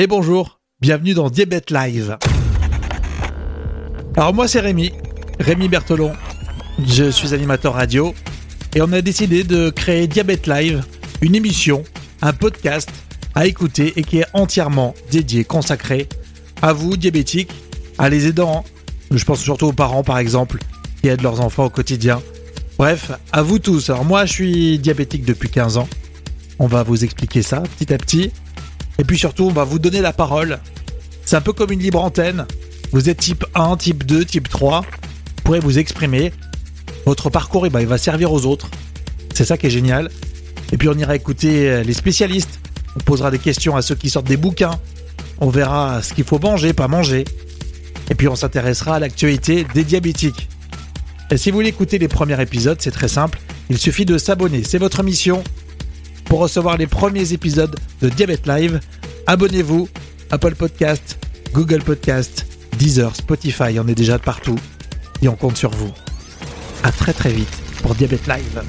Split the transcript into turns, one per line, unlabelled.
et bonjour, bienvenue dans Diabète Live. Alors moi c'est Rémi, Rémi Bertolon, je suis animateur radio et on a décidé de créer Diabète Live, une émission, un podcast à écouter et qui est entièrement dédié, consacré à vous diabétiques, à les aidants, je pense surtout aux parents par exemple, qui aident leurs enfants au quotidien. Bref, à vous tous. Alors moi je suis diabétique depuis 15 ans. On va vous expliquer ça petit à petit. Et puis surtout, on va vous donner la parole. C'est un peu comme une libre antenne. Vous êtes type 1, type 2, type 3. Vous pourrez vous exprimer. Votre parcours, eh ben, il va servir aux autres. C'est ça qui est génial. Et puis on ira écouter les spécialistes. On posera des questions à ceux qui sortent des bouquins. On verra ce qu'il faut manger, pas manger. Et puis on s'intéressera à l'actualité des diabétiques. Et si vous voulez écouter les premiers épisodes, c'est très simple. Il suffit de s'abonner. C'est votre mission. Pour recevoir les premiers épisodes de Diabète Live, abonnez-vous. Apple Podcast, Google Podcast, Deezer, Spotify, on est déjà partout. Et on compte sur vous. À très très vite pour Diabète Live.